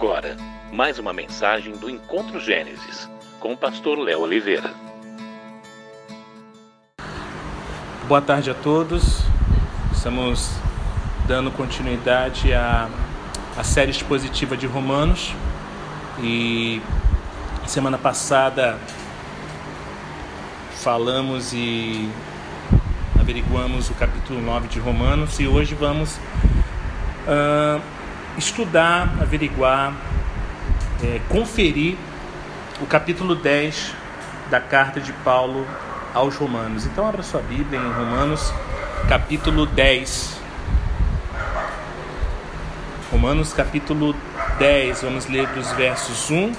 agora mais uma mensagem do Encontro Gênesis com o pastor Léo Oliveira. Boa tarde a todos. Estamos dando continuidade à, à série expositiva de Romanos e semana passada falamos e averiguamos o capítulo 9 de Romanos e hoje vamos uh, estudar, averiguar, é, conferir o capítulo 10 da carta de Paulo aos Romanos. Então, abra sua Bíblia em Romanos, capítulo 10. Romanos, capítulo 10, vamos ler dos versos 1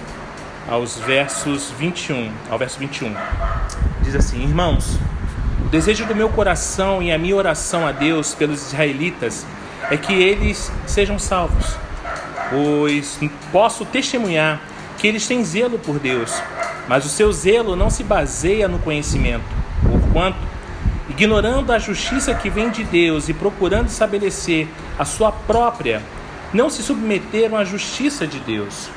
aos versos 21, ao verso 21. Diz assim: Irmãos, o desejo do meu coração e a minha oração a Deus pelos israelitas é que eles sejam salvos, pois posso testemunhar que eles têm zelo por Deus, mas o seu zelo não se baseia no conhecimento, porquanto, ignorando a justiça que vem de Deus e procurando estabelecer a sua própria, não se submeteram à justiça de Deus.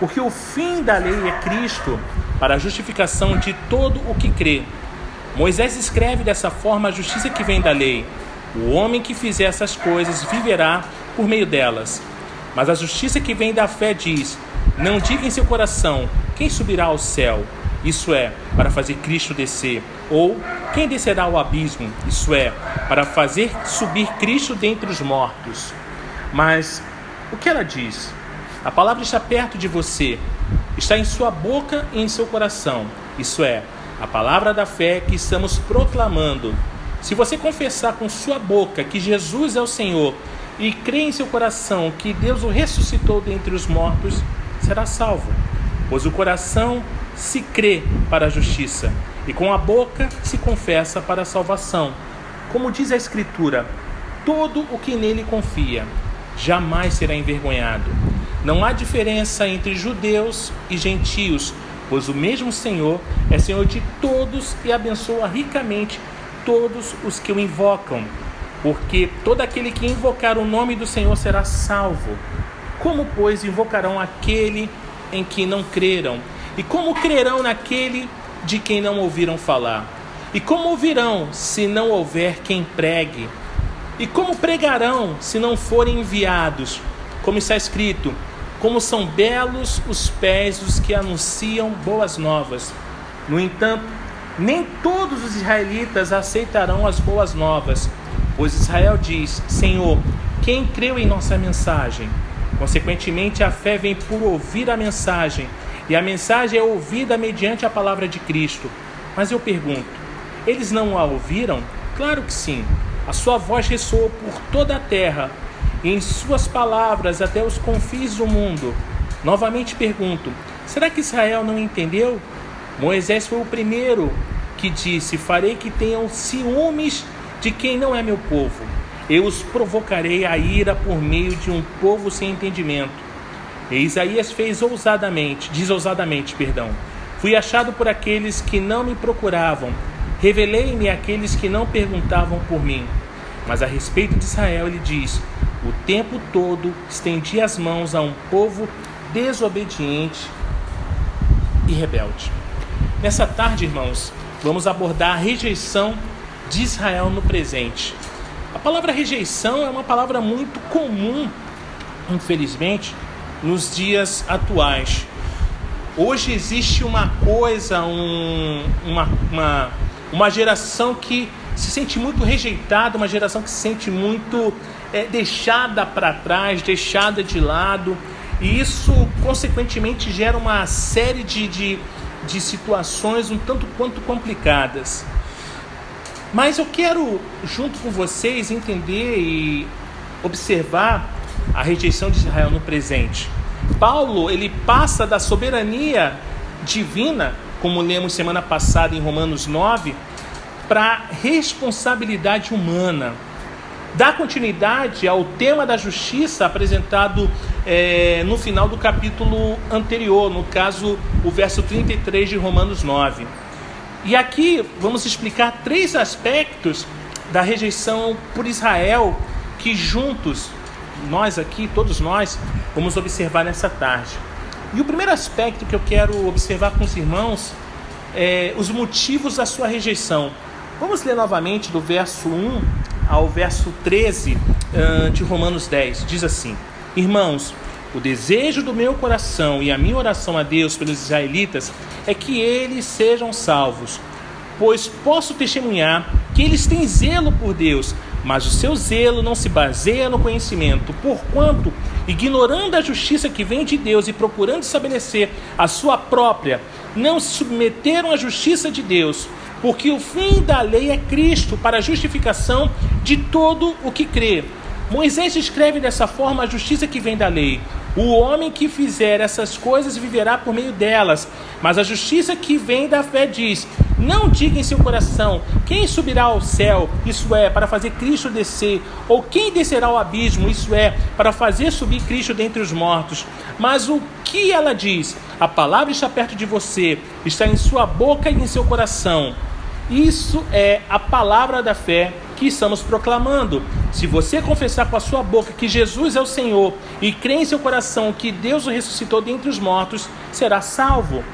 Porque o fim da lei é Cristo para a justificação de todo o que crê. Moisés escreve dessa forma a justiça que vem da lei. O homem que fizer essas coisas viverá por meio delas. Mas a justiça que vem da fé diz: Não diga em seu coração: Quem subirá ao céu? Isso é, para fazer Cristo descer. Ou quem descerá ao abismo? Isso é, para fazer subir Cristo dentre os mortos. Mas o que ela diz? A palavra está perto de você, está em sua boca e em seu coração. Isso é, a palavra da fé que estamos proclamando. Se você confessar com sua boca que Jesus é o Senhor e crer em seu coração que Deus o ressuscitou dentre os mortos, será salvo. Pois o coração se crê para a justiça e com a boca se confessa para a salvação. Como diz a Escritura, todo o que nele confia jamais será envergonhado. Não há diferença entre judeus e gentios, pois o mesmo Senhor é Senhor de todos e abençoa ricamente todos os que o invocam. Porque todo aquele que invocar o nome do Senhor será salvo. Como, pois, invocarão aquele em que não creram? E como crerão naquele de quem não ouviram falar? E como ouvirão se não houver quem pregue? E como pregarão se não forem enviados? Como está escrito: Como são belos os pés dos que anunciam boas novas. No entanto, nem todos os israelitas aceitarão as boas novas, pois Israel diz: Senhor, quem creu em nossa mensagem? Consequentemente, a fé vem por ouvir a mensagem, e a mensagem é ouvida mediante a palavra de Cristo. Mas eu pergunto: eles não a ouviram? Claro que sim. A sua voz ressoou por toda a terra, e em suas palavras até os confins do mundo. Novamente pergunto: será que Israel não entendeu? Moisés foi o primeiro que disse: Farei que tenham ciúmes de quem não é meu povo. Eu os provocarei a ira por meio de um povo sem entendimento. E Isaías fez ousadamente, diz ousadamente, perdão. Fui achado por aqueles que não me procuravam Revelei-me àqueles que não perguntavam por mim. Mas a respeito de Israel, ele diz: O tempo todo estendi as mãos a um povo desobediente e rebelde. Nessa tarde, irmãos, vamos abordar a rejeição de Israel no presente. A palavra rejeição é uma palavra muito comum, infelizmente, nos dias atuais. Hoje existe uma coisa, um, uma, uma uma geração que se sente muito rejeitada, uma geração que se sente muito é, deixada para trás, deixada de lado, e isso, consequentemente, gera uma série de, de, de situações um tanto quanto complicadas. Mas eu quero, junto com vocês, entender e observar a rejeição de Israel no presente. Paulo, ele passa da soberania divina como lemos semana passada em Romanos 9, para responsabilidade humana. Dá continuidade ao tema da justiça apresentado é, no final do capítulo anterior, no caso, o verso 33 de Romanos 9. E aqui vamos explicar três aspectos da rejeição por Israel que juntos nós aqui, todos nós, vamos observar nessa tarde. E o primeiro aspecto que eu quero observar com os irmãos é os motivos da sua rejeição. Vamos ler novamente do verso 1 ao verso 13 de Romanos 10. Diz assim: Irmãos, o desejo do meu coração e a minha oração a Deus pelos israelitas é que eles sejam salvos, pois posso testemunhar que eles têm zelo por Deus, mas o seu zelo não se baseia no conhecimento, porquanto, ignorando a justiça que vem de Deus e procurando estabelecer a sua própria, não se submeteram à justiça de Deus, porque o fim da lei é Cristo para a justificação de todo o que crê. Moisés descreve dessa forma a justiça que vem da lei. O homem que fizer essas coisas viverá por meio delas. Mas a justiça que vem da fé diz: Não diga em seu coração: Quem subirá ao céu, isso é, para fazer Cristo descer, ou quem descerá ao abismo, isso é, para fazer subir Cristo dentre os mortos. Mas o que ela diz? A palavra está perto de você, está em sua boca e em seu coração. Isso é a palavra da fé que estamos proclamando. Se você confessar com a sua boca que Jesus é o Senhor e crer em seu coração que Deus o ressuscitou dentre os mortos, será salvo.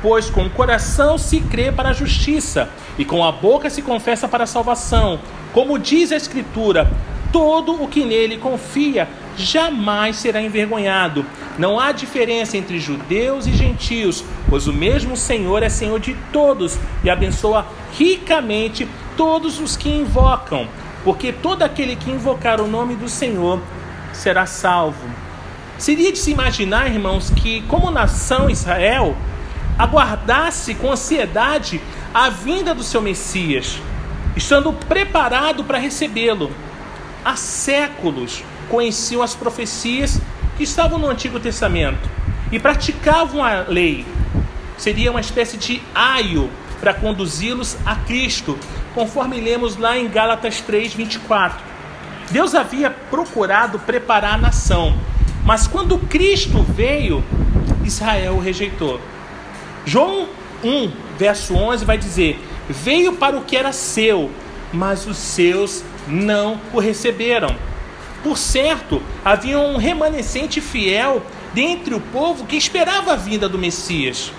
Pois com o coração se crê para a justiça e com a boca se confessa para a salvação. Como diz a Escritura, todo o que nele confia jamais será envergonhado. Não há diferença entre judeus e gentios, pois o mesmo Senhor é Senhor de todos e abençoa ricamente todos os que invocam, porque todo aquele que invocar o nome do Senhor será salvo. Seria de se imaginar, irmãos, que como nação Israel aguardasse com ansiedade a vinda do seu Messias, estando preparado para recebê-lo. Há séculos conheciam as profecias que estavam no Antigo Testamento e praticavam a lei. Seria uma espécie de aio para conduzi-los a Cristo, conforme lemos lá em Gálatas 3, 24. Deus havia procurado preparar a nação, mas quando Cristo veio, Israel o rejeitou. João 1, verso 11 vai dizer: Veio para o que era seu, mas os seus não o receberam. Por certo, havia um remanescente fiel dentre o povo que esperava a vinda do Messias.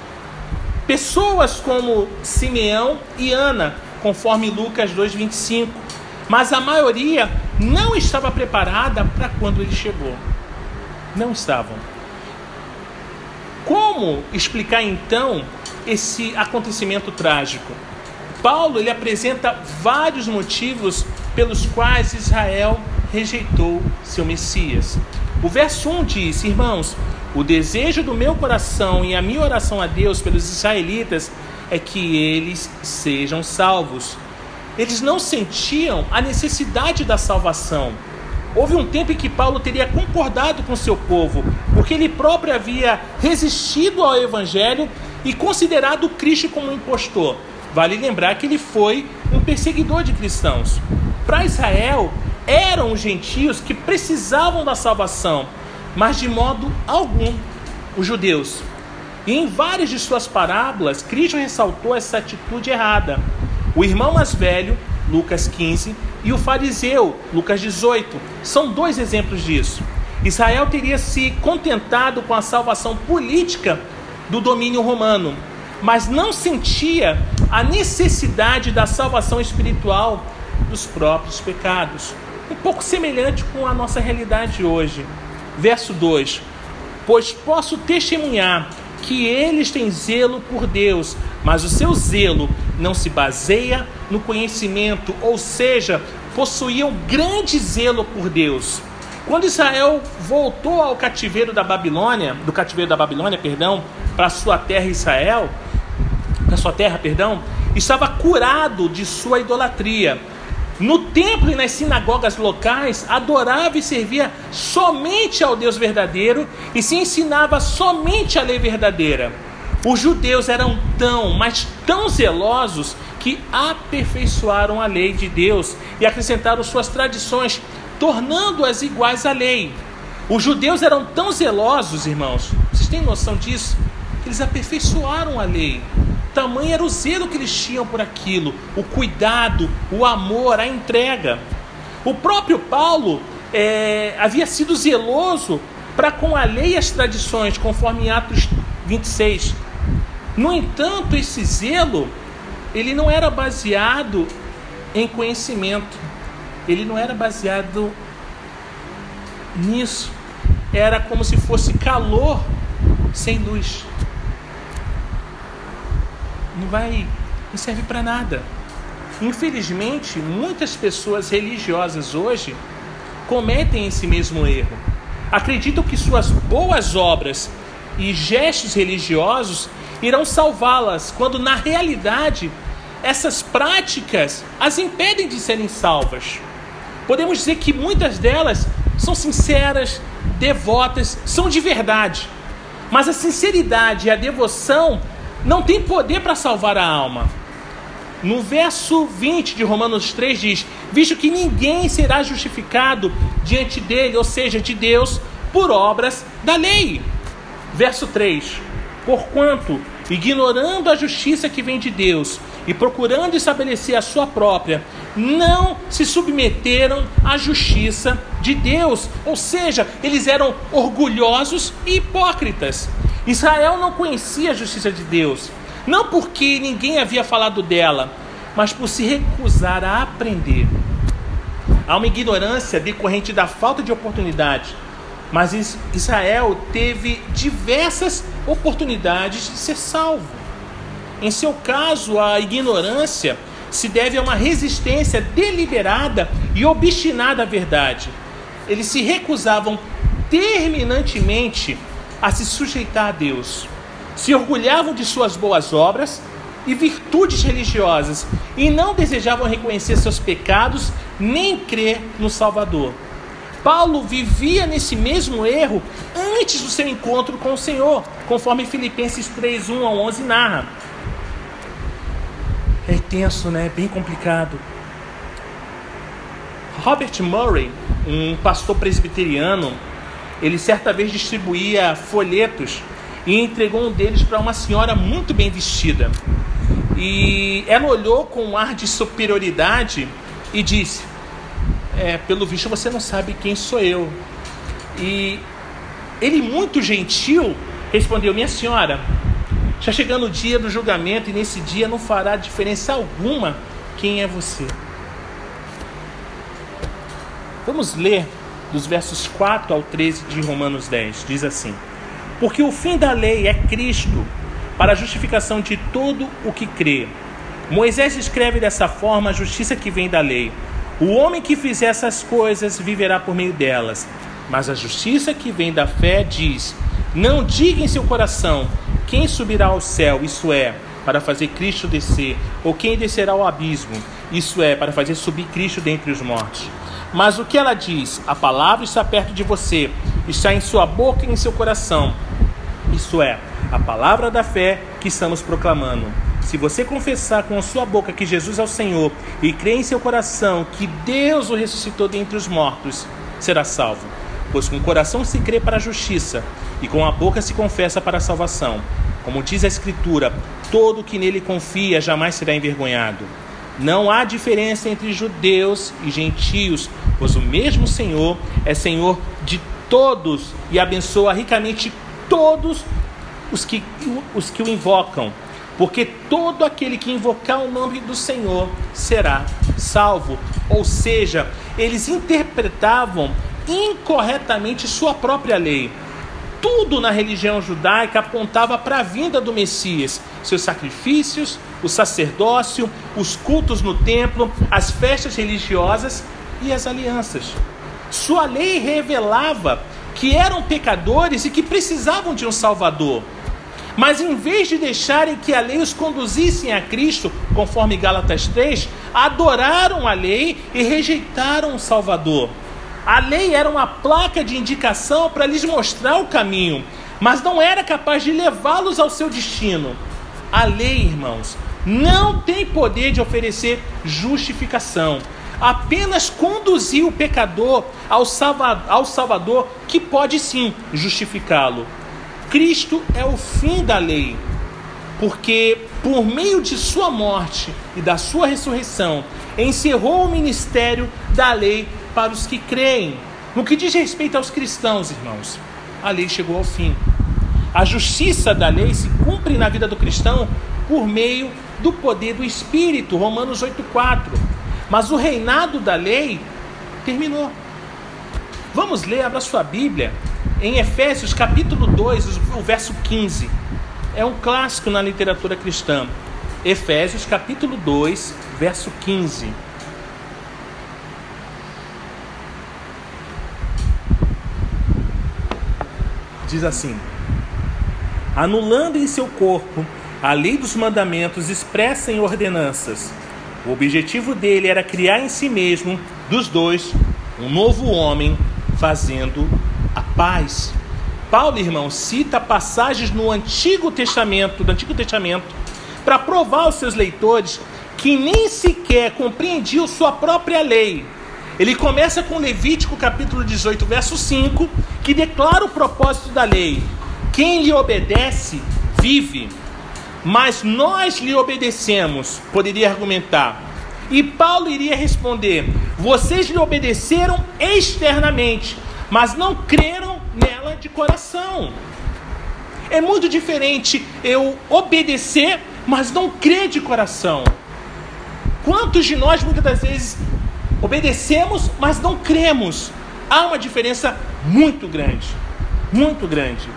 Pessoas como Simeão e Ana, conforme Lucas 2,25. Mas a maioria não estava preparada para quando ele chegou. Não estavam. Como explicar então esse acontecimento trágico? Paulo ele apresenta vários motivos pelos quais Israel rejeitou seu Messias. O verso 1 diz: Irmãos, o desejo do meu coração e a minha oração a Deus pelos israelitas é que eles sejam salvos. Eles não sentiam a necessidade da salvação. Houve um tempo em que Paulo teria concordado com seu povo, porque ele próprio havia resistido ao evangelho e considerado Cristo como um impostor. Vale lembrar que ele foi um perseguidor de cristãos. Para Israel, eram os gentios que precisavam da salvação, mas de modo algum os judeus. E em várias de suas parábolas, Cristo ressaltou essa atitude errada. O irmão mais velho, Lucas 15, e o fariseu, Lucas 18, são dois exemplos disso. Israel teria se contentado com a salvação política do domínio romano, mas não sentia a necessidade da salvação espiritual dos próprios pecados. Um pouco semelhante com a nossa realidade hoje. Verso 2: Pois posso testemunhar que eles têm zelo por Deus, mas o seu zelo não se baseia no conhecimento, ou seja, possuíam grande zelo por Deus. Quando Israel voltou ao cativeiro da Babilônia, do cativeiro da Babilônia, perdão, para sua terra Israel, sua terra, perdão, estava curado de sua idolatria. No templo e nas sinagogas locais, adorava e servia somente ao Deus verdadeiro e se ensinava somente a lei verdadeira. Os judeus eram tão, mas tão zelosos que aperfeiçoaram a lei de Deus e acrescentaram suas tradições, tornando-as iguais à lei. Os judeus eram tão zelosos, irmãos, vocês têm noção disso? Eles aperfeiçoaram a lei. Tamanho era o zelo que eles tinham por aquilo, o cuidado, o amor, a entrega. O próprio Paulo é, havia sido zeloso para com a lei e as tradições, conforme Atos 26. No entanto, esse zelo, ele não era baseado em conhecimento, ele não era baseado nisso. Era como se fosse calor sem luz. Não vai, não serve para nada. Infelizmente, muitas pessoas religiosas hoje cometem esse mesmo erro. Acreditam que suas boas obras e gestos religiosos irão salvá-las, quando na realidade essas práticas as impedem de serem salvas. Podemos dizer que muitas delas são sinceras, devotas, são de verdade. Mas a sinceridade e a devoção não têm poder para salvar a alma. No verso 20 de Romanos 3 diz: Visto que ninguém será justificado diante dele, ou seja, de Deus, por obras da lei. Verso 3: Porquanto, ignorando a justiça que vem de Deus e procurando estabelecer a sua própria, não se submeteram à justiça de Deus, ou seja, eles eram orgulhosos e hipócritas. Israel não conhecia a justiça de Deus, não porque ninguém havia falado dela, mas por se recusar a aprender. Há uma ignorância decorrente da falta de oportunidade, mas Israel teve diversas oportunidades de ser salvo. Em seu caso, a ignorância se deve a uma resistência deliberada e obstinada à verdade. Eles se recusavam terminantemente a se sujeitar a Deus se orgulhavam de suas boas obras e virtudes religiosas e não desejavam reconhecer seus pecados nem crer no Salvador. Paulo vivia nesse mesmo erro antes do seu encontro com o Senhor, conforme Filipenses 3, 1 a 11 narra. É tenso, né? Bem complicado. Robert Murray, um pastor presbiteriano, ele certa vez distribuía folhetos e entregou um deles para uma senhora muito bem vestida. E ela olhou com um ar de superioridade e disse: é, Pelo visto você não sabe quem sou eu. E ele, muito gentil, respondeu: Minha senhora, já chegando o dia do julgamento e nesse dia não fará diferença alguma quem é você. Vamos ler dos versos 4 ao 13 de Romanos 10. Diz assim. Porque o fim da lei é Cristo, para a justificação de todo o que crê. Moisés escreve dessa forma a justiça que vem da lei. O homem que fizer essas coisas viverá por meio delas. Mas a justiça que vem da fé diz: Não diga em seu coração quem subirá ao céu, isso é, para fazer Cristo descer, ou quem descerá ao abismo, isso é, para fazer subir Cristo dentre os mortos. Mas o que ela diz? A palavra está perto de você, está em sua boca e em seu coração. Isso é, a palavra da fé que estamos proclamando. Se você confessar com a sua boca que Jesus é o Senhor e crer em seu coração que Deus o ressuscitou dentre os mortos, será salvo. Pois com o coração se crê para a justiça e com a boca se confessa para a salvação. Como diz a Escritura, todo que nele confia jamais será envergonhado. Não há diferença entre judeus e gentios, pois o mesmo Senhor é Senhor de todos e abençoa ricamente todos os que, os que o invocam, porque todo aquele que invocar o nome do Senhor será salvo. Ou seja, eles interpretavam incorretamente sua própria lei. Tudo na religião judaica apontava para a vinda do Messias, seus sacrifícios, o sacerdócio, os cultos no templo, as festas religiosas e as alianças. Sua lei revelava que eram pecadores e que precisavam de um Salvador. Mas em vez de deixarem que a lei os conduzissem a Cristo, conforme Gálatas 3, adoraram a lei e rejeitaram o Salvador. A lei era uma placa de indicação para lhes mostrar o caminho, mas não era capaz de levá-los ao seu destino. A lei, irmãos, não tem poder de oferecer justificação apenas conduzir o pecador ao, salva, ao Salvador, que pode sim justificá-lo. Cristo é o fim da lei, porque por meio de sua morte e da sua ressurreição, encerrou o ministério da lei para os que creem. No que diz respeito aos cristãos, irmãos, a lei chegou ao fim. A justiça da lei se cumpre na vida do cristão por meio do poder do Espírito, Romanos 8,4. Mas o reinado da lei terminou. Vamos ler, abra sua Bíblia, em Efésios capítulo 2, o verso 15. É um clássico na literatura cristã. Efésios capítulo 2, verso 15. Diz assim: Anulando em seu corpo a lei dos mandamentos expressa em ordenanças. O objetivo dele era criar em si mesmo, dos dois, um novo homem, fazendo a paz. Paulo, irmão, cita passagens no Antigo Testamento, do Antigo Testamento, para provar aos seus leitores que nem sequer compreendiam sua própria lei. Ele começa com Levítico capítulo 18, verso 5, que declara o propósito da lei: quem lhe obedece, vive mas nós lhe obedecemos, poderia argumentar. E Paulo iria responder: vocês lhe obedeceram externamente, mas não creram nela de coração. É muito diferente eu obedecer, mas não crer de coração. Quantos de nós muitas das vezes obedecemos, mas não cremos? Há uma diferença muito grande, muito grande.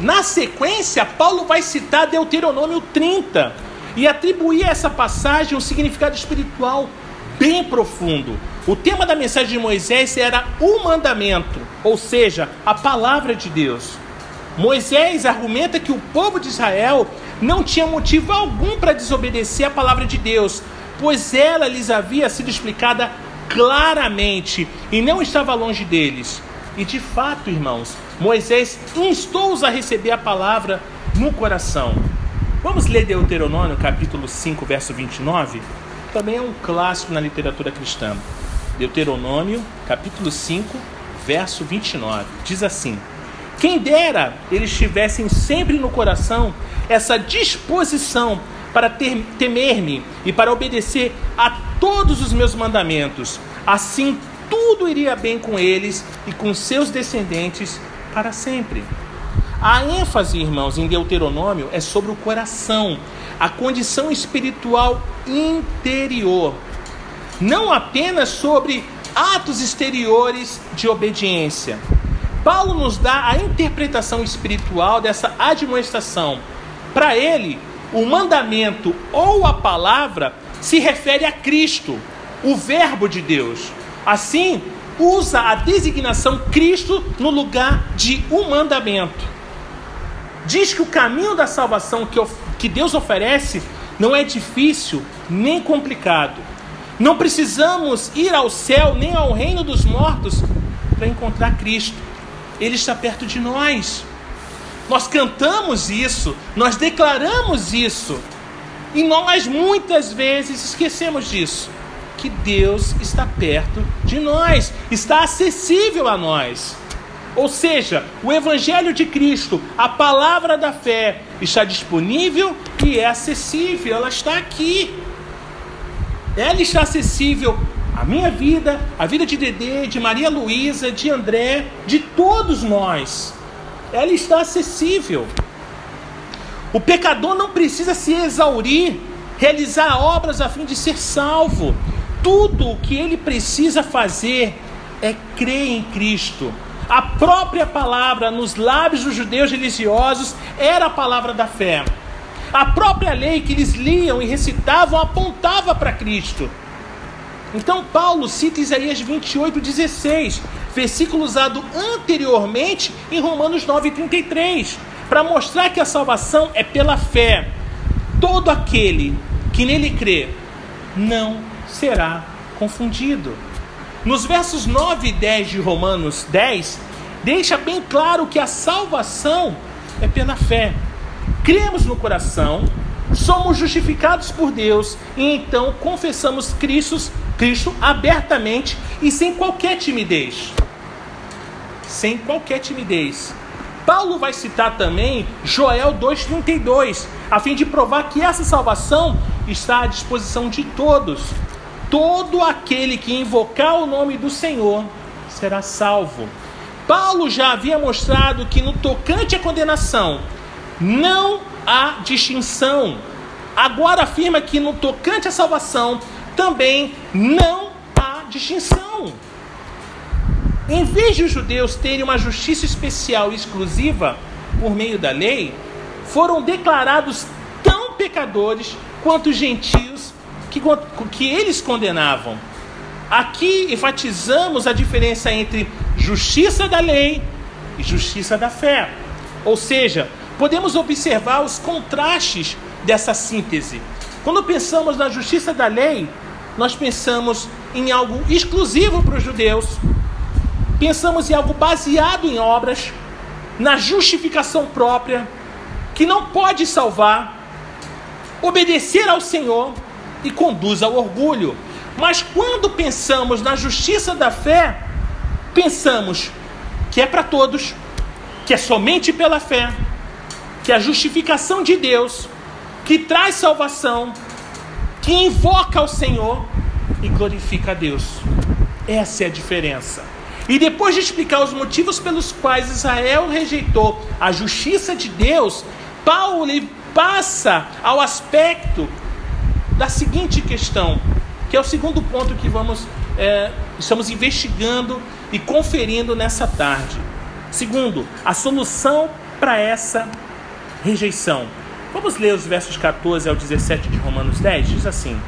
Na sequência, Paulo vai citar Deuteronômio 30 e atribuir a essa passagem um significado espiritual bem profundo. O tema da mensagem de Moisés era o mandamento, ou seja, a palavra de Deus. Moisés argumenta que o povo de Israel não tinha motivo algum para desobedecer a palavra de Deus, pois ela lhes havia sido explicada claramente e não estava longe deles. E de fato, irmãos, Moisés instou-os a receber a palavra no coração. Vamos ler Deuteronômio, capítulo 5, verso 29? Também é um clássico na literatura cristã. Deuteronômio, capítulo 5, verso 29. Diz assim: Quem dera eles tivessem sempre no coração essa disposição para temer-me e para obedecer a todos os meus mandamentos. Assim tudo iria bem com eles e com seus descendentes para sempre. A ênfase, irmãos, em Deuteronômio é sobre o coração, a condição espiritual interior, não apenas sobre atos exteriores de obediência. Paulo nos dá a interpretação espiritual dessa admoestação. Para ele, o mandamento ou a palavra se refere a Cristo, o Verbo de Deus. Assim, usa a designação Cristo no lugar de um mandamento. Diz que o caminho da salvação que, que Deus oferece não é difícil nem complicado. Não precisamos ir ao céu nem ao reino dos mortos para encontrar Cristo. Ele está perto de nós. Nós cantamos isso, nós declaramos isso, e nós muitas vezes esquecemos disso que Deus está perto de nós, está acessível a nós. Ou seja, o Evangelho de Cristo, a palavra da fé, está disponível e é acessível, ela está aqui. Ela está acessível à minha vida, à vida de Dedê, de Maria Luísa, de André, de todos nós. Ela está acessível. O pecador não precisa se exaurir, realizar obras a fim de ser salvo tudo o que ele precisa fazer é crer em Cristo. A própria palavra nos lábios dos judeus religiosos era a palavra da fé. A própria lei que eles liam e recitavam apontava para Cristo. Então Paulo cita Isaías 28, 16, versículo usado anteriormente em Romanos 9,33, para mostrar que a salvação é pela fé. Todo aquele que nele crê não será confundido. Nos versos 9 e 10 de Romanos 10, deixa bem claro que a salvação é pela fé. Cremos no coração, somos justificados por Deus e então confessamos Cristo, Cristo abertamente e sem qualquer timidez. Sem qualquer timidez. Paulo vai citar também Joel 2,32, a fim de provar que essa salvação está à disposição de todos, todo aquele que invocar o nome do Senhor será salvo. Paulo já havia mostrado que no tocante à condenação não há distinção. Agora afirma que no tocante à salvação também não há distinção. Em vez de os judeus terem uma justiça especial e exclusiva por meio da lei, foram declarados tão pecadores quanto os gentios que, que eles condenavam. Aqui enfatizamos a diferença entre justiça da lei e justiça da fé. Ou seja, podemos observar os contrastes dessa síntese. Quando pensamos na justiça da lei, nós pensamos em algo exclusivo para os judeus, pensamos em algo baseado em obras, na justificação própria, que não pode salvar, obedecer ao Senhor e conduz ao orgulho. Mas quando pensamos na justiça da fé, pensamos que é para todos, que é somente pela fé, que é a justificação de Deus, que traz salvação, que invoca ao Senhor e glorifica a Deus. Essa é a diferença. E depois de explicar os motivos pelos quais Israel rejeitou a justiça de Deus, Paulo passa ao aspecto da seguinte questão: que é o segundo ponto que vamos é, estamos investigando e conferindo nessa tarde. Segundo, a solução para essa rejeição. Vamos ler os versos 14 ao 17 de Romanos 10? Diz assim: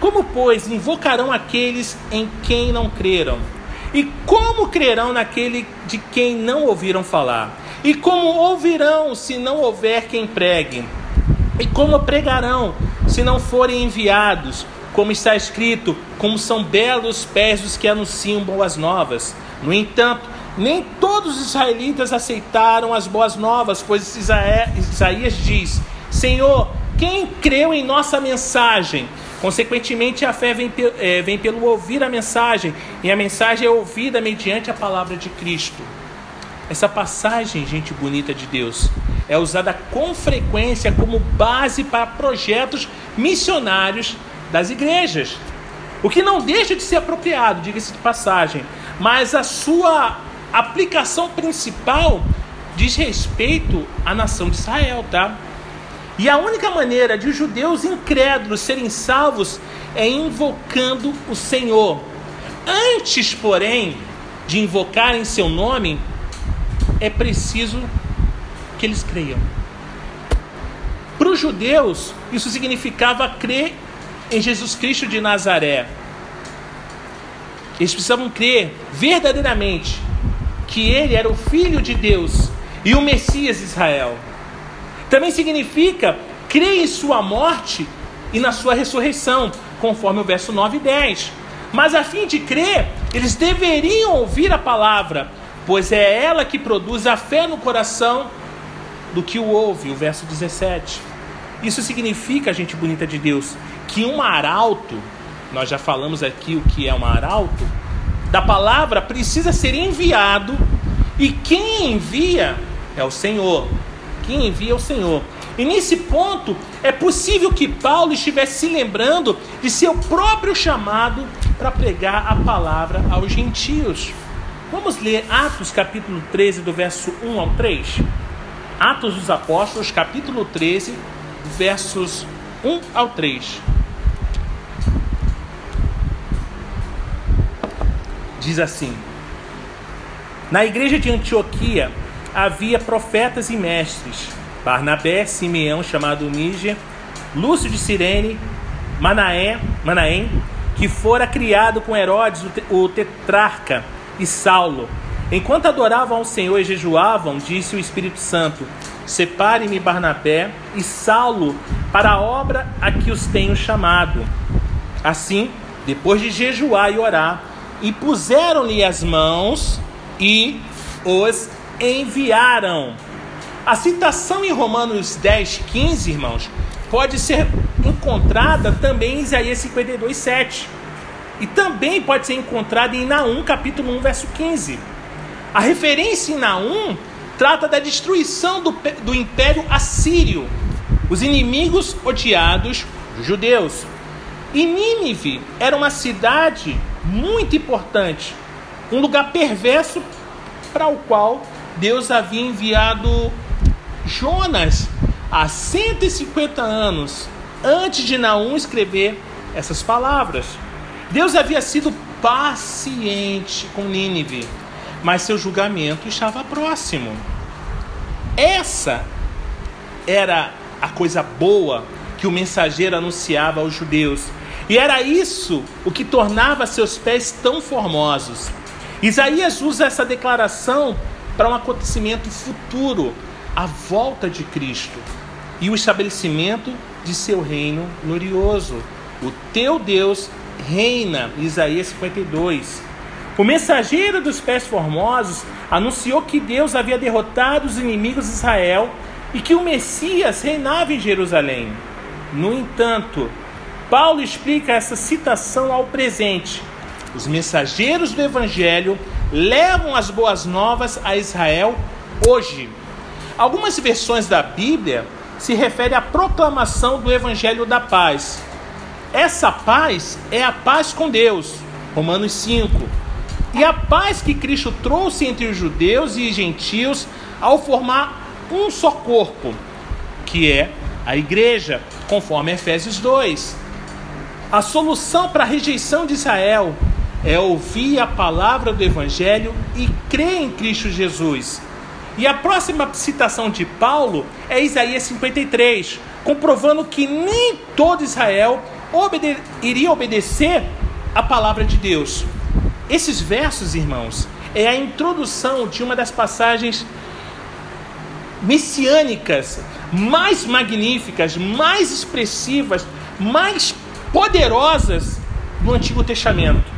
Como, pois, invocarão aqueles em quem não creram? E como crerão naquele de quem não ouviram falar? E como ouvirão se não houver quem pregue? E como pregarão se não forem enviados? Como está escrito, como são belos os pés dos que anunciam boas novas. No entanto, nem todos os israelitas aceitaram as boas novas, pois Isaías diz: Senhor, quem creu em nossa mensagem? Consequentemente, a fé vem, é, vem pelo ouvir a mensagem, e a mensagem é ouvida mediante a palavra de Cristo. Essa passagem, gente bonita de Deus, é usada com frequência como base para projetos missionários das igrejas. O que não deixa de ser apropriado, diga-se de passagem, mas a sua aplicação principal diz respeito à nação de Israel, tá? E a única maneira de os judeus incrédulos serem salvos é invocando o Senhor. Antes, porém, de invocarem seu nome, é preciso que eles creiam. Para os judeus, isso significava crer em Jesus Cristo de Nazaré. Eles precisavam crer verdadeiramente que ele era o Filho de Deus e o Messias de Israel. Também significa crer em sua morte e na sua ressurreição, conforme o verso 9 e 10. Mas a fim de crer, eles deveriam ouvir a palavra, pois é ela que produz a fé no coração do que o ouve, o verso 17. Isso significa, gente bonita de Deus, que um arauto, nós já falamos aqui o que é um arauto, da palavra precisa ser enviado e quem envia é o Senhor. Quem envia é o Senhor. E nesse ponto, é possível que Paulo estivesse se lembrando de seu próprio chamado para pregar a palavra aos gentios. Vamos ler Atos capítulo 13, do verso 1 ao 3. Atos dos Apóstolos, capítulo 13, versos 1 ao 3. Diz assim: Na igreja de Antioquia havia profetas e mestres: Barnabé, Simeão, chamado Níger, Lúcio de Cirene, Manaé, Manaém, que fora criado com Herodes, o tetrarca, e Saulo. Enquanto adoravam ao Senhor e jejuavam, disse o Espírito Santo: Separe-me Barnabé e Saulo para a obra a que os tenho chamado. Assim, depois de jejuar e orar, e puseram-lhe as mãos e os enviaram. A citação em Romanos 10, 15, irmãos, pode ser encontrada também em Isaías 52, 7. E também pode ser encontrada em Naum, capítulo 1, verso 15. A referência em Naum trata da destruição do, do império assírio, os inimigos odiados dos judeus. E Nínive era uma cidade muito importante, um lugar perverso para o qual Deus havia enviado Jonas há 150 anos antes de Naum escrever essas palavras. Deus havia sido paciente com Nínive, mas seu julgamento estava próximo. Essa era a coisa boa que o mensageiro anunciava aos judeus. E era isso o que tornava seus pés tão formosos. Isaías usa essa declaração para um acontecimento futuro, a volta de Cristo e o estabelecimento de seu reino glorioso. O teu Deus reina, Isaías 52. O mensageiro dos pés formosos anunciou que Deus havia derrotado os inimigos de Israel e que o Messias reinava em Jerusalém. No entanto, Paulo explica essa citação ao presente. Os mensageiros do Evangelho levam as boas novas a Israel hoje. Algumas versões da Bíblia se referem à proclamação do Evangelho da paz. Essa paz é a paz com Deus, Romanos 5. E a paz que Cristo trouxe entre os judeus e gentios ao formar um só corpo, que é a igreja, conforme Efésios 2. A solução para a rejeição de Israel é ouvir a palavra do Evangelho e crer em Cristo Jesus. E a próxima citação de Paulo é Isaías 53, comprovando que nem todo Israel obede iria obedecer a palavra de Deus. Esses versos, irmãos, é a introdução de uma das passagens messiânicas mais magníficas, mais expressivas, mais poderosas do Antigo Testamento.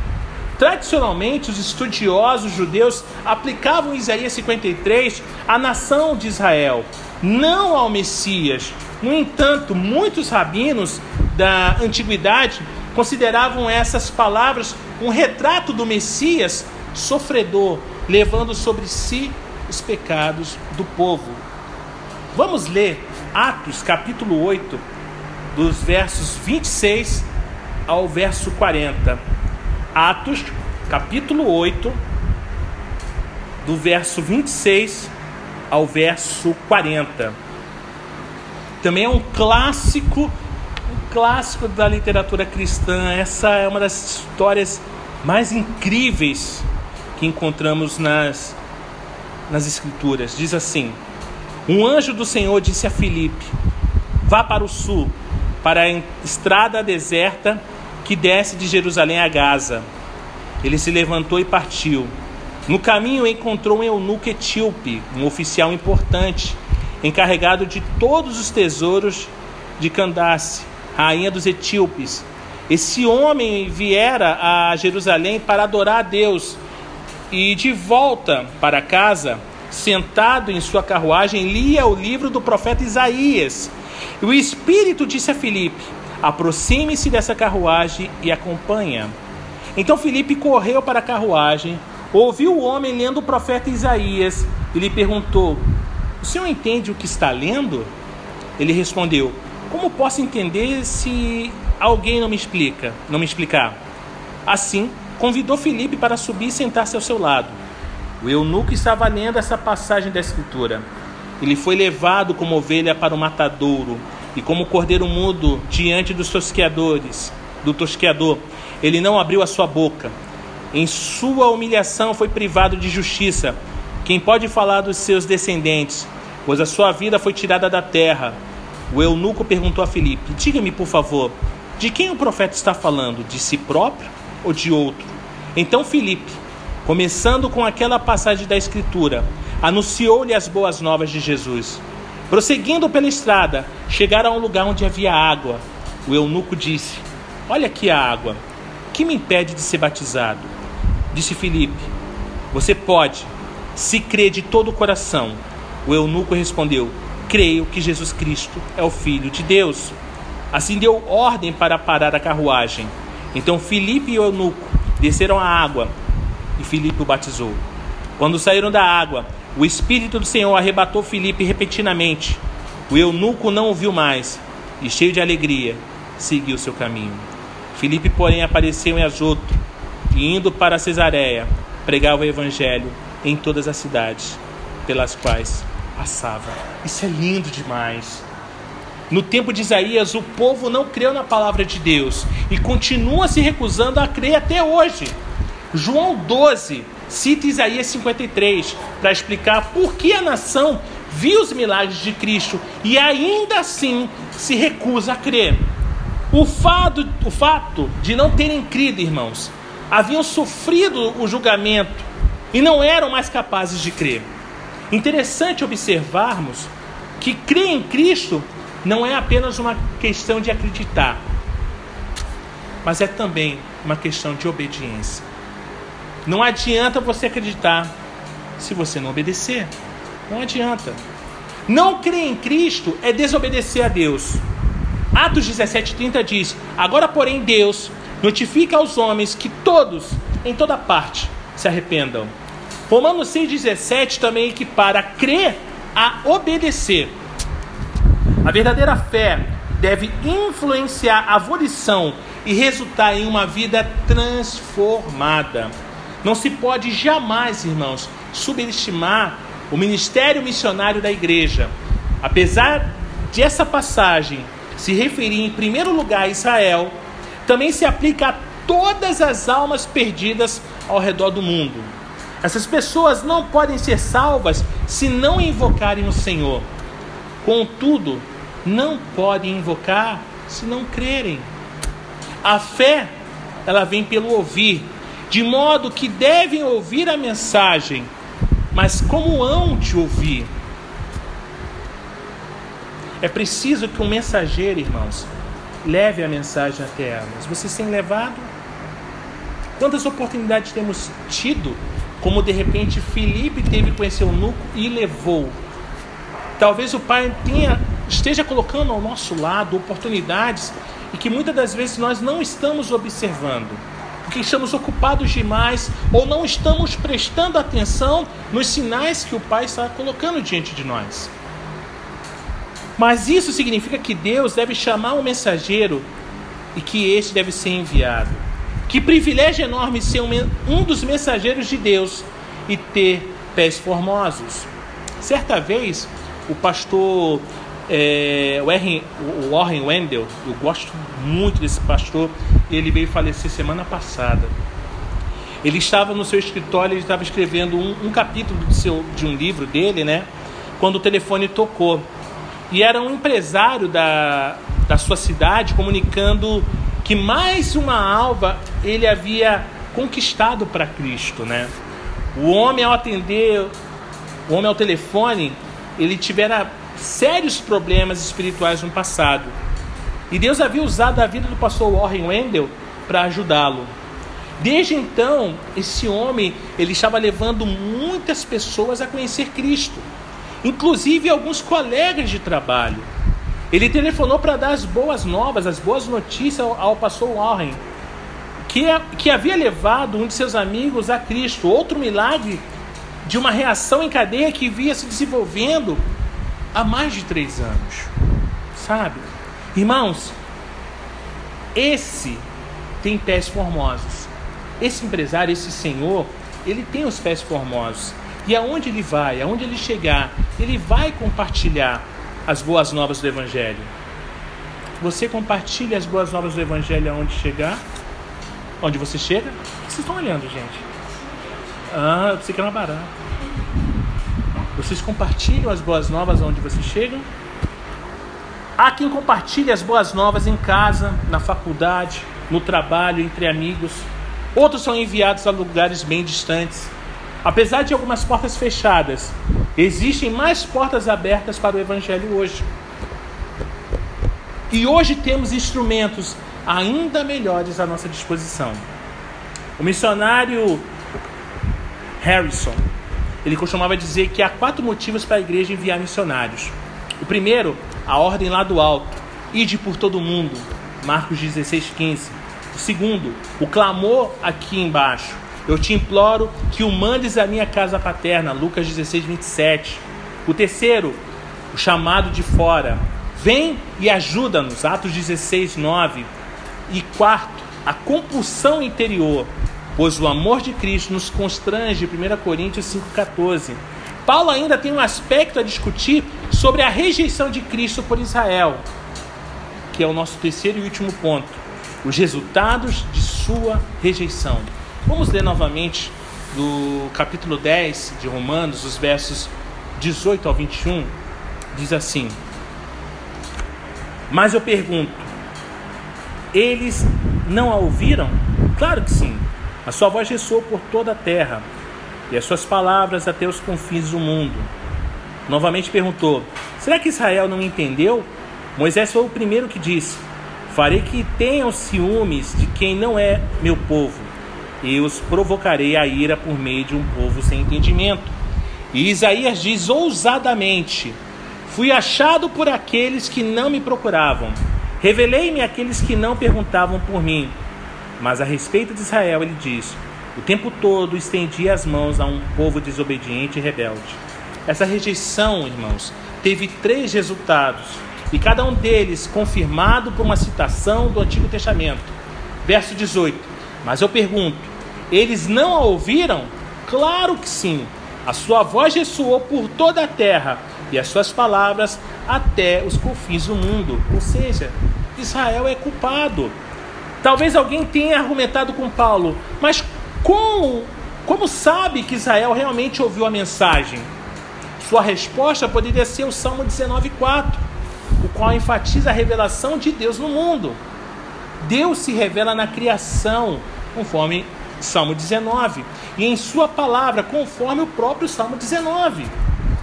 Tradicionalmente, os estudiosos judeus aplicavam Isaías 53 à nação de Israel, não ao Messias. No entanto, muitos rabinos da antiguidade consideravam essas palavras um retrato do Messias sofredor, levando sobre si os pecados do povo. Vamos ler Atos capítulo 8, dos versos 26 ao verso 40. Atos capítulo 8, do verso 26 ao verso 40. Também é um clássico, clássico da literatura cristã. Essa é uma das histórias mais incríveis que encontramos nas, nas escrituras. Diz assim: um anjo do Senhor disse a Filipe: Vá para o sul, para a estrada deserta que desce de Jerusalém a Gaza. Ele se levantou e partiu. No caminho encontrou um eunuco etíope, um oficial importante, encarregado de todos os tesouros de Candace, rainha dos etíopes. Esse homem viera a Jerusalém para adorar a Deus e de volta para casa sentado em sua carruagem, lia o livro do profeta Isaías. E o Espírito disse a Filipe: aproxime-se dessa carruagem e acompanha. Então Filipe correu para a carruagem, ouviu o homem lendo o profeta Isaías e lhe perguntou: O senhor entende o que está lendo? Ele respondeu: Como posso entender se alguém não me explica, não me explicar? Assim, convidou Filipe para subir e sentar-se ao seu lado. O eunuco estava lendo essa passagem da Escritura. Ele foi levado como ovelha para o matadouro e como cordeiro mudo diante dos tosqueadores, do tosqueador. Ele não abriu a sua boca. Em sua humilhação foi privado de justiça. Quem pode falar dos seus descendentes? Pois a sua vida foi tirada da terra. O eunuco perguntou a Filipe: Diga-me, por favor, de quem o profeta está falando? De si próprio ou de outro? Então Filipe começando com aquela passagem da Escritura, anunciou-lhe as boas novas de Jesus. Prosseguindo pela estrada, chegaram a um lugar onde havia água. O eunuco disse: Olha aqui a água. Que me impede de ser batizado? Disse Filipe: Você pode, se crê de todo o coração. O eunuco respondeu: Creio que Jesus Cristo é o Filho de Deus. Assim deu ordem para parar a carruagem. Então Filipe e o eunuco desceram a água e Filipe o batizou. Quando saíram da água, o Espírito do Senhor arrebatou Filipe repentinamente. O eunuco não o viu mais e, cheio de alegria, seguiu seu caminho. Filipe, porém, apareceu em Azoto e, indo para Cesareia, pregava o evangelho em todas as cidades pelas quais passava. Isso é lindo demais. No tempo de Isaías, o povo não creu na palavra de Deus e continua se recusando a crer até hoje. João 12 cita Isaías 53 para explicar por que a nação viu os milagres de Cristo e ainda assim se recusa a crer. O fato, o fato de não terem crido, irmãos, haviam sofrido o julgamento e não eram mais capazes de crer. Interessante observarmos que crer em Cristo não é apenas uma questão de acreditar, mas é também uma questão de obediência. Não adianta você acreditar se você não obedecer. Não adianta. Não crer em Cristo é desobedecer a Deus. Atos 17:30 diz: Agora, porém, Deus notifica aos homens que todos, em toda parte, se arrependam. Romanos 6,17 também equipara crer a obedecer. A verdadeira fé deve influenciar a volição e resultar em uma vida transformada. Não se pode jamais, irmãos, subestimar o ministério missionário da igreja. Apesar de essa passagem se referir em primeiro lugar a Israel, também se aplica a todas as almas perdidas ao redor do mundo. Essas pessoas não podem ser salvas se não invocarem o Senhor. Contudo, não podem invocar se não crerem. A fé, ela vem pelo ouvir, de modo que devem ouvir a mensagem, mas como hão de ouvir? É preciso que um mensageiro, irmãos, leve a mensagem até elas. Vocês têm levado? Quantas oportunidades temos tido, como de repente Felipe teve com esse eunuco e levou? Talvez o Pai tenha, esteja colocando ao nosso lado oportunidades e que muitas das vezes nós não estamos observando, porque estamos ocupados demais ou não estamos prestando atenção nos sinais que o Pai está colocando diante de nós. Mas isso significa que Deus deve chamar um mensageiro e que este deve ser enviado. Que privilégio enorme ser um, um dos mensageiros de Deus e ter pés formosos. Certa vez, o pastor é, o Warren Wendell, eu gosto muito desse pastor, ele veio falecer semana passada. Ele estava no seu escritório, ele estava escrevendo um, um capítulo seu, de um livro dele, né? Quando o telefone tocou. E era um empresário da, da sua cidade comunicando que mais uma alva ele havia conquistado para Cristo, né? O homem ao atender, o homem ao telefone, ele tivera sérios problemas espirituais no passado. E Deus havia usado a vida do pastor Warren Wendell para ajudá-lo. Desde então, esse homem ele estava levando muitas pessoas a conhecer Cristo inclusive alguns colegas de trabalho. Ele telefonou para dar as boas novas, as boas notícias ao, pastor Warren, que, que havia levado um de seus amigos a Cristo. Outro milagre de uma reação em cadeia que via se desenvolvendo há mais de três anos. Sabe? Irmãos, esse tem pés formosos. Esse empresário, esse senhor, ele tem os pés formosos. E aonde ele vai, aonde ele chegar, ele vai compartilhar as boas novas do Evangelho. Você compartilha as boas novas do Evangelho aonde chegar? Onde você chega? Vocês estão olhando, gente? Ah, você quer uma barata. Vocês compartilham as boas novas onde vocês chegam? Há quem compartilhe as boas novas em casa, na faculdade, no trabalho, entre amigos. Outros são enviados a lugares bem distantes. Apesar de algumas portas fechadas, existem mais portas abertas para o Evangelho hoje. E hoje temos instrumentos ainda melhores à nossa disposição. O missionário Harrison, ele costumava dizer que há quatro motivos para a igreja enviar missionários. O primeiro, a ordem lá do alto, ide por todo mundo, Marcos 16, 15. O segundo, o clamor aqui embaixo, eu te imploro que o mandes à minha casa paterna. Lucas 16, 27. O terceiro, o chamado de fora. Vem e ajuda-nos. Atos 16, 9. E quarto, a compulsão interior. pois o amor de Cristo nos constrange, 1 Coríntios 5,14. Paulo ainda tem um aspecto a discutir sobre a rejeição de Cristo por Israel, que é o nosso terceiro e último ponto, os resultados de sua rejeição. Vamos ler novamente do capítulo 10 de Romanos, os versos 18 ao 21, diz assim: Mas eu pergunto, eles não a ouviram? Claro que sim. A sua voz ressoou por toda a terra e as suas palavras até os confins do mundo. Novamente perguntou: Será que Israel não entendeu? Moisés foi o primeiro que disse: Farei que tenham ciúmes de quem não é meu povo, e os provocarei a ira por meio de um povo sem entendimento. E Isaías diz ousadamente: Fui achado por aqueles que não me procuravam, revelei-me àqueles que não perguntavam por mim. Mas a respeito de Israel, ele diz: O tempo todo estendi as mãos a um povo desobediente e rebelde. Essa rejeição, irmãos, teve três resultados, e cada um deles confirmado por uma citação do Antigo Testamento. Verso 18: Mas eu pergunto, eles não a ouviram? Claro que sim. A sua voz ressoou por toda a terra e as suas palavras até os confins do mundo. Ou seja, Israel é culpado. Talvez alguém tenha argumentado com Paulo, mas como, como sabe que Israel realmente ouviu a mensagem? Sua resposta poderia ser o Salmo 19,4, o qual enfatiza a revelação de Deus no mundo. Deus se revela na criação, conforme Salmo 19, e em Sua palavra, conforme o próprio Salmo 19.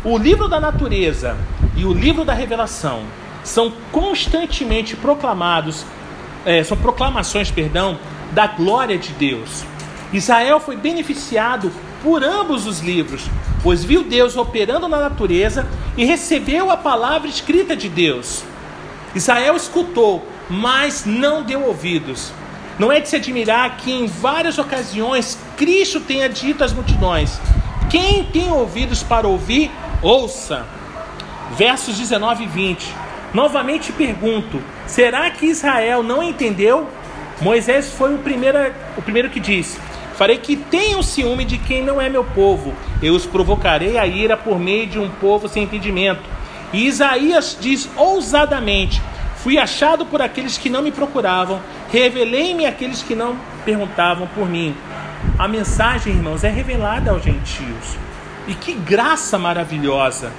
O livro da natureza e o livro da revelação são constantemente proclamados é, são proclamações, perdão, da glória de Deus. Israel foi beneficiado por ambos os livros, pois viu Deus operando na natureza e recebeu a palavra escrita de Deus. Israel escutou, mas não deu ouvidos. Não é de se admirar que em várias ocasiões Cristo tenha dito às multidões: Quem tem ouvidos para ouvir, ouça. Versos 19 e 20. Novamente pergunto: será que Israel não entendeu? Moisés foi o primeiro, o primeiro que disse: Farei que tenham ciúme de quem não é meu povo, eu os provocarei a ira por meio de um povo sem entendimento. E Isaías diz ousadamente: Fui achado por aqueles que não me procuravam, revelei-me àqueles que não perguntavam por mim. A mensagem, irmãos, é revelada aos gentios. E que graça maravilhosa!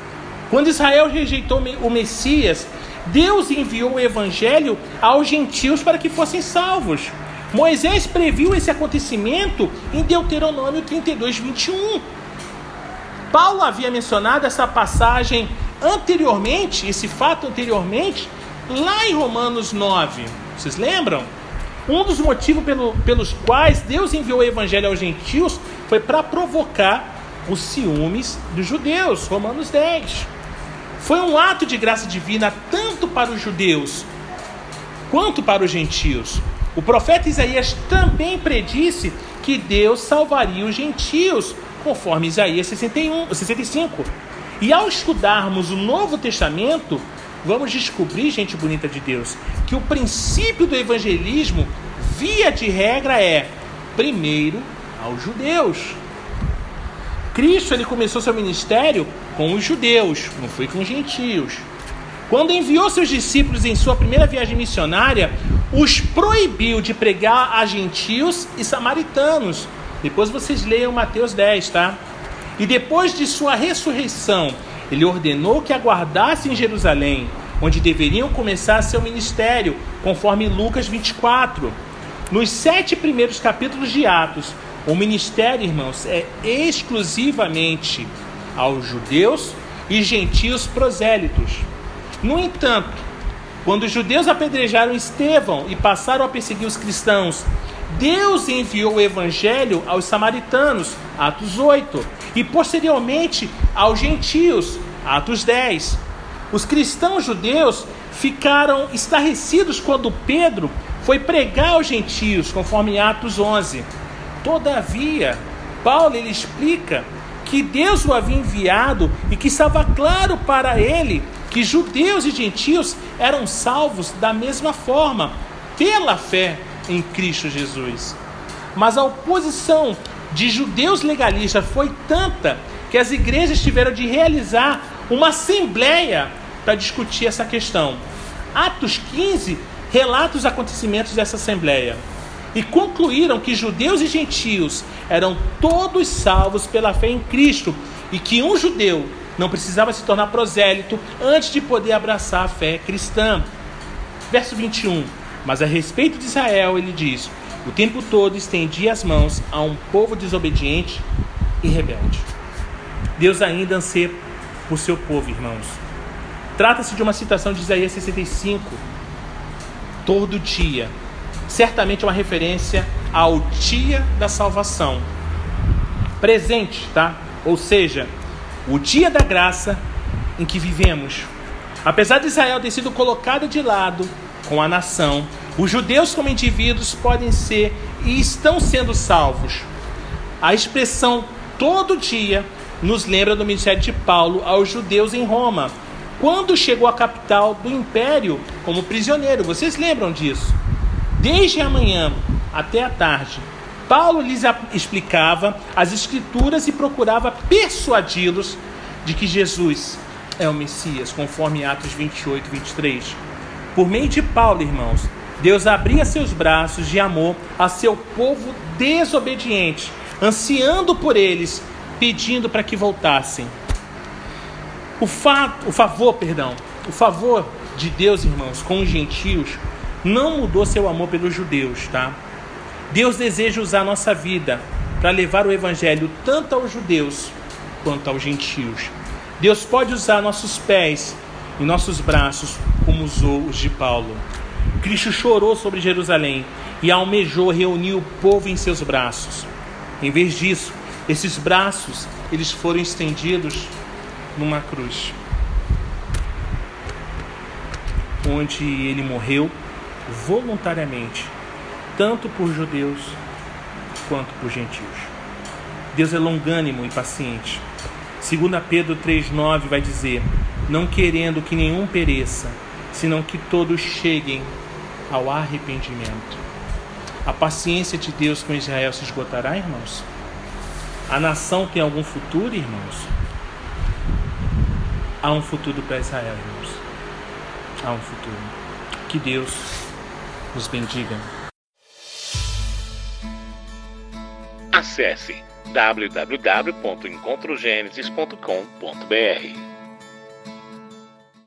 Quando Israel rejeitou o Messias, Deus enviou o evangelho aos gentios para que fossem salvos. Moisés previu esse acontecimento em Deuteronômio 32, 21. Paulo havia mencionado essa passagem anteriormente, esse fato anteriormente, lá em Romanos 9. Vocês lembram? Um dos motivos pelo, pelos quais Deus enviou o evangelho aos gentios foi para provocar os ciúmes dos judeus. Romanos 10. Foi um ato de graça divina tanto para os judeus quanto para os gentios. O profeta Isaías também predisse que Deus salvaria os gentios, conforme Isaías 61, 65. E ao estudarmos o Novo Testamento, vamos descobrir, gente bonita de Deus, que o princípio do evangelismo, via de regra, é primeiro aos judeus. Cristo ele começou seu ministério com os judeus, não foi com os gentios. Quando enviou seus discípulos em sua primeira viagem missionária, os proibiu de pregar a gentios e samaritanos. Depois vocês leiam Mateus 10, tá? E depois de sua ressurreição, ele ordenou que aguardassem em Jerusalém, onde deveriam começar seu ministério, conforme Lucas 24. Nos sete primeiros capítulos de Atos, o ministério, irmãos, é exclusivamente aos judeus e gentios prosélitos. No entanto, quando os judeus apedrejaram Estevão e passaram a perseguir os cristãos, Deus enviou o evangelho aos samaritanos, Atos 8, e posteriormente aos gentios, Atos 10. Os cristãos judeus ficaram estarrecidos quando Pedro foi pregar aos gentios, conforme Atos 11. Todavia, Paulo ele explica que Deus o havia enviado e que estava claro para ele que judeus e gentios eram salvos da mesma forma, pela fé em Cristo Jesus. Mas a oposição de judeus legalistas foi tanta que as igrejas tiveram de realizar uma assembleia para discutir essa questão. Atos 15 relata os acontecimentos dessa assembleia e concluíram que judeus e gentios eram todos salvos pela fé em Cristo e que um judeu não precisava se tornar prosélito antes de poder abraçar a fé cristã. Verso 21. Mas a respeito de Israel, ele diz: O tempo todo estendia as mãos a um povo desobediente e rebelde. Deus ainda anseia por seu povo, irmãos. Trata-se de uma citação de Isaías 65. Todo dia. Certamente é uma referência ao dia da salvação. Presente, tá? Ou seja, o dia da graça em que vivemos. Apesar de Israel ter sido colocado de lado com a nação, os judeus, como indivíduos, podem ser e estão sendo salvos. A expressão todo dia nos lembra do ministério de Paulo aos judeus em Roma, quando chegou à capital do império como prisioneiro. Vocês lembram disso? Desde a manhã até a tarde, Paulo lhes explicava as Escrituras e procurava persuadi-los de que Jesus é o Messias, conforme Atos 28, 23. Por meio de Paulo, irmãos, Deus abria seus braços de amor a seu povo desobediente, ansiando por eles, pedindo para que voltassem. O, fato, o favor, perdão, o favor de Deus, irmãos, com os gentios, não mudou seu amor pelos judeus, tá? Deus deseja usar nossa vida para levar o evangelho tanto aos judeus quanto aos gentios. Deus pode usar nossos pés e nossos braços como usou os de Paulo. Cristo chorou sobre Jerusalém e almejou reunir o povo em seus braços. Em vez disso, esses braços eles foram estendidos numa cruz, onde ele morreu voluntariamente tanto por judeus quanto por gentios. Deus é longânimo e paciente. 2 Pedro 3,9 vai dizer: Não querendo que nenhum pereça, senão que todos cheguem ao arrependimento. A paciência de Deus com Israel se esgotará, irmãos? A nação tem algum futuro, irmãos? Há um futuro para Israel, irmãos. Há um futuro. Que Deus nos bendiga. Acesse www.encontrogenesis.com.br.